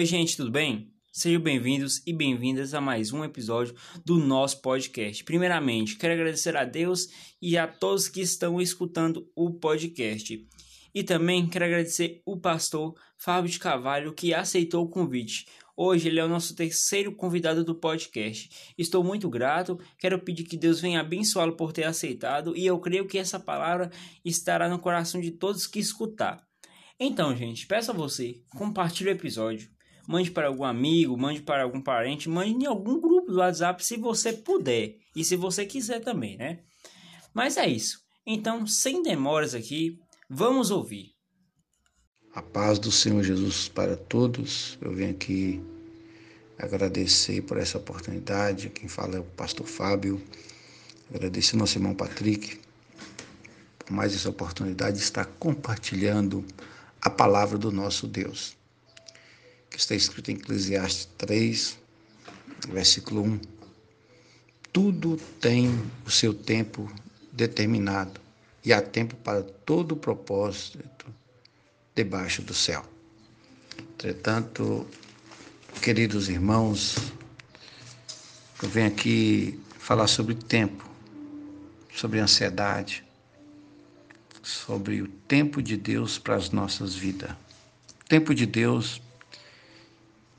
Oi, gente, tudo bem? Sejam bem-vindos e bem-vindas a mais um episódio do nosso podcast. Primeiramente, quero agradecer a Deus e a todos que estão escutando o podcast. E também quero agradecer o pastor Fábio de Carvalho que aceitou o convite. Hoje ele é o nosso terceiro convidado do podcast. Estou muito grato, quero pedir que Deus venha abençoá-lo por ter aceitado e eu creio que essa palavra estará no coração de todos que escutar. Então, gente, peço a você, compartilhe o episódio mande para algum amigo, mande para algum parente, mande em algum grupo do WhatsApp se você puder e se você quiser também, né? Mas é isso. Então, sem demoras aqui, vamos ouvir. A paz do Senhor Jesus para todos. Eu venho aqui agradecer por essa oportunidade. Quem fala é o pastor Fábio. Agradecer ao nosso irmão Patrick por mais essa oportunidade de estar compartilhando a palavra do nosso Deus que está escrito em Eclesiastes 3, versículo 1. Tudo tem o seu tempo determinado e há tempo para todo o propósito debaixo do céu. Entretanto, queridos irmãos, eu venho aqui falar sobre tempo, sobre ansiedade, sobre o tempo de Deus para as nossas vidas. O tempo de Deus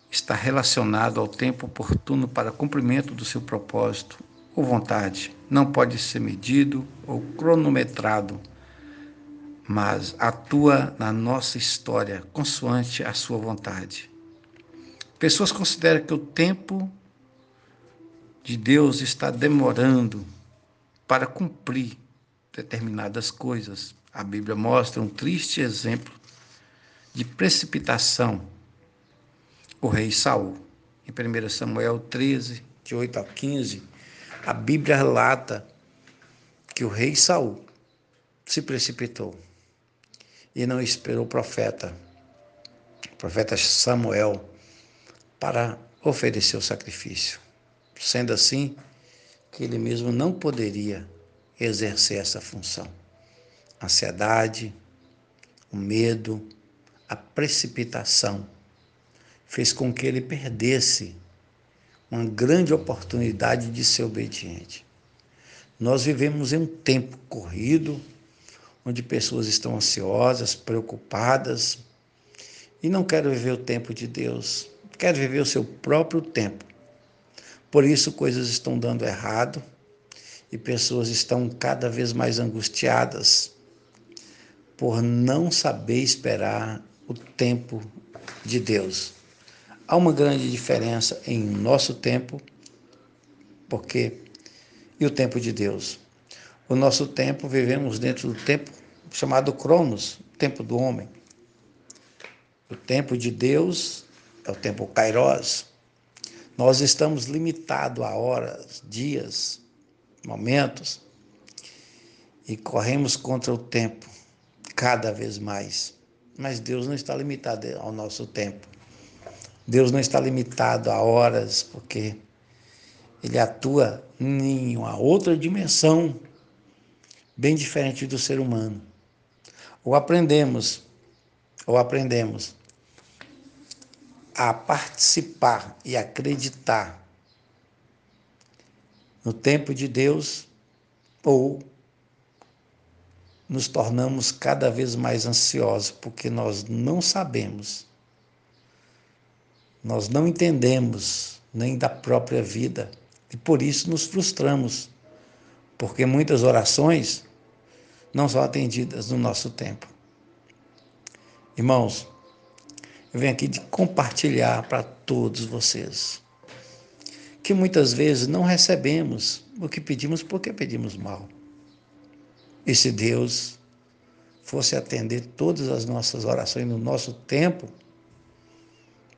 está relacionado ao tempo oportuno para cumprimento do seu propósito ou vontade. Não pode ser medido ou cronometrado, mas atua na nossa história consoante a sua vontade. Pessoas consideram que o tempo de Deus está demorando para cumprir determinadas coisas. A Bíblia mostra um triste exemplo de precipitação o rei Saul. Em 1 Samuel 13, de 8 a 15, a Bíblia relata que o rei Saul se precipitou e não esperou o profeta, o profeta Samuel, para oferecer o sacrifício. Sendo assim, que ele mesmo não poderia exercer essa função. A ansiedade, o medo, a precipitação fez com que ele perdesse uma grande oportunidade de ser obediente. Nós vivemos em um tempo corrido, onde pessoas estão ansiosas, preocupadas e não querem viver o tempo de Deus, querem viver o seu próprio tempo. Por isso, coisas estão dando errado e pessoas estão cada vez mais angustiadas por não saber esperar o tempo de Deus. Há uma grande diferença em nosso tempo, porque e o tempo de Deus. O nosso tempo vivemos dentro do tempo chamado Cronos, tempo do homem. O tempo de Deus é o tempo Kairos. Nós estamos limitados a horas, dias, momentos e corremos contra o tempo cada vez mais. Mas Deus não está limitado ao nosso tempo. Deus não está limitado a horas, porque ele atua em uma outra dimensão, bem diferente do ser humano. Ou aprendemos, ou aprendemos a participar e acreditar no tempo de Deus, ou nos tornamos cada vez mais ansiosos, porque nós não sabemos nós não entendemos nem da própria vida e por isso nos frustramos, porque muitas orações não são atendidas no nosso tempo. Irmãos, eu venho aqui de compartilhar para todos vocês que muitas vezes não recebemos o que pedimos porque pedimos mal. E se Deus fosse atender todas as nossas orações no nosso tempo,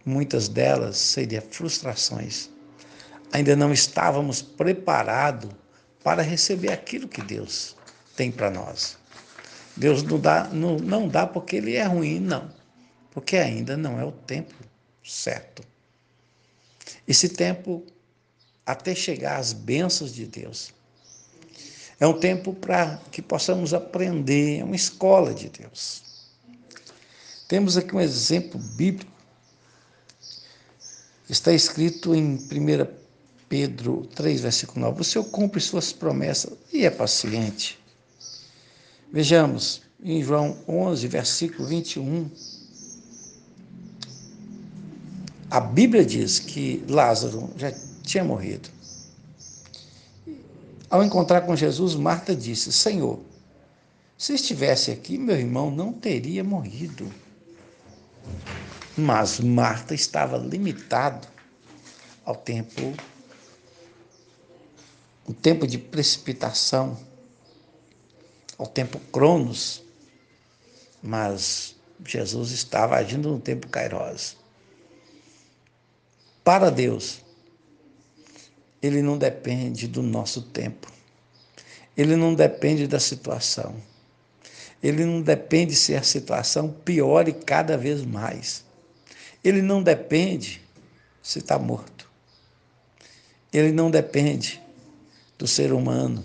muitas delas seriam frustrações. Ainda não estávamos preparados para receber aquilo que Deus tem para nós. Deus não dá, não, não dá porque Ele é ruim, não. Porque ainda não é o tempo certo. Esse tempo, até chegar às bênçãos de Deus, É um tempo para que possamos aprender, é uma escola de Deus. Temos aqui um exemplo bíblico. Está escrito em 1 Pedro 3, versículo 9: O Senhor cumpre suas promessas e é paciente. Vejamos, em João 11, versículo 21. A Bíblia diz que Lázaro já tinha morrido. Ao encontrar com Jesus, Marta disse: Senhor, se estivesse aqui, meu irmão não teria morrido. Mas Marta estava limitado ao tempo, o tempo de precipitação, ao tempo cronos. Mas Jesus estava agindo no tempo kairos. Para Deus, ele não depende do nosso tempo. Ele não depende da situação. Ele não depende se a situação piore cada vez mais. Ele não depende se está morto. Ele não depende do ser humano,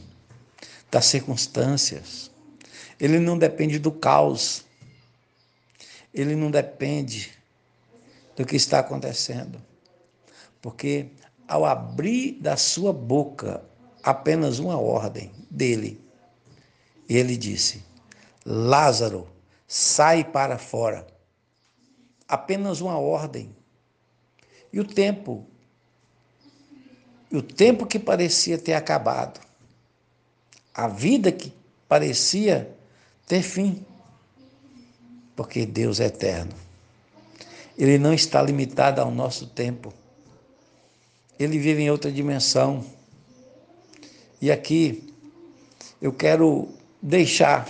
das circunstâncias. Ele não depende do caos. Ele não depende do que está acontecendo. Porque ao abrir da sua boca apenas uma ordem dele, ele disse: Lázaro, sai para fora. Apenas uma ordem. E o tempo, o tempo que parecia ter acabado, a vida que parecia ter fim, porque Deus é eterno. Ele não está limitado ao nosso tempo ele vive em outra dimensão. E aqui eu quero deixar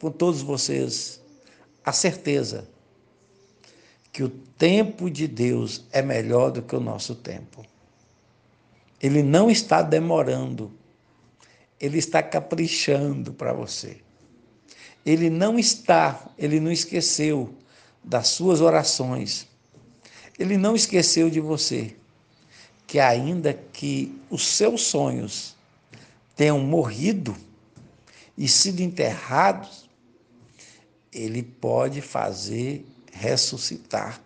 com todos vocês a certeza que o tempo de Deus é melhor do que o nosso tempo. Ele não está demorando, ele está caprichando para você. Ele não está, ele não esqueceu das suas orações. Ele não esqueceu de você que ainda que os seus sonhos tenham morrido e sido enterrados, ele pode fazer ressuscitar.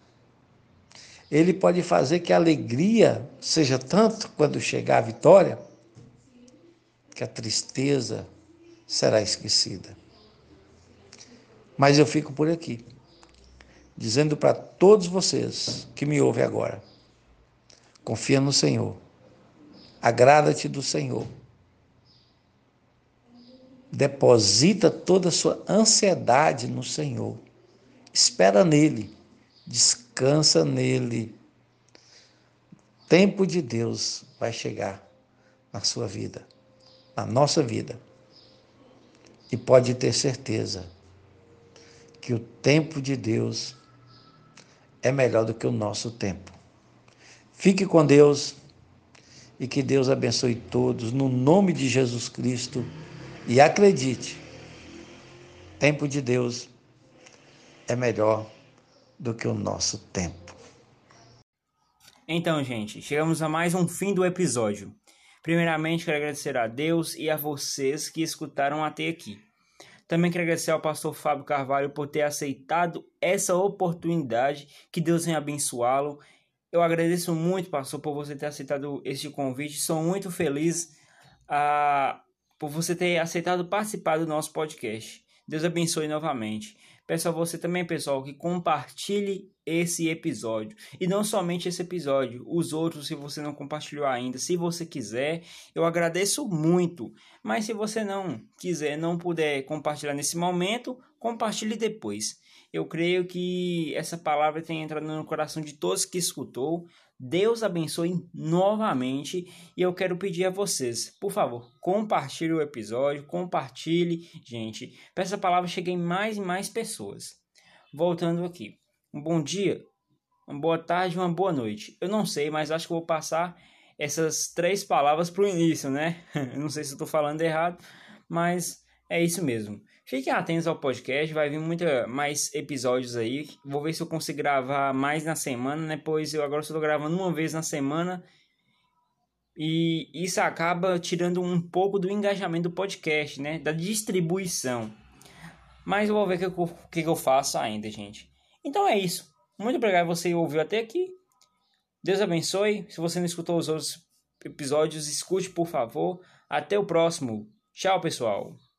Ele pode fazer que a alegria seja tanto quando chegar a vitória, que a tristeza será esquecida. Mas eu fico por aqui, dizendo para todos vocês que me ouvem agora, Confia no Senhor. Agrada-te do Senhor. Deposita toda a sua ansiedade no Senhor. Espera nele. Descansa nele. Tempo de Deus vai chegar na sua vida, na nossa vida. E pode ter certeza que o tempo de Deus é melhor do que o nosso tempo. Fique com Deus e que Deus abençoe todos no nome de Jesus Cristo. E acredite, tempo de Deus é melhor do que o nosso tempo. Então, gente, chegamos a mais um fim do episódio. Primeiramente, quero agradecer a Deus e a vocês que escutaram até aqui. Também quero agradecer ao pastor Fábio Carvalho por ter aceitado essa oportunidade. Que Deus venha abençoá-lo eu agradeço muito, pastor, por você ter aceitado este convite. Sou muito feliz uh, por você ter aceitado participar do nosso podcast. Deus abençoe novamente. Peço a você também, pessoal, que compartilhe esse episódio. E não somente esse episódio, os outros, se você não compartilhou ainda. Se você quiser, eu agradeço muito. Mas se você não quiser, não puder compartilhar nesse momento, compartilhe depois. Eu creio que essa palavra tem entrado no coração de todos que escutou. Deus abençoe novamente e eu quero pedir a vocês, por favor, compartilhe o episódio, compartilhe, gente, para essa palavra chegue em mais e mais pessoas. Voltando aqui, um bom dia, uma boa tarde, uma boa noite. Eu não sei, mas acho que vou passar essas três palavras para o início, né? Não sei se estou falando errado, mas é isso mesmo. Fiquem atentos ao podcast, vai vir muita mais episódios aí. Vou ver se eu consigo gravar mais na semana, né? Pois eu agora estou gravando uma vez na semana. E isso acaba tirando um pouco do engajamento do podcast, né? Da distribuição. Mas eu vou ver o que, que, eu faço ainda, gente. Então é isso. Muito obrigado você ouviu até aqui. Deus abençoe. Se você não escutou os outros episódios, escute por favor. Até o próximo. Tchau, pessoal.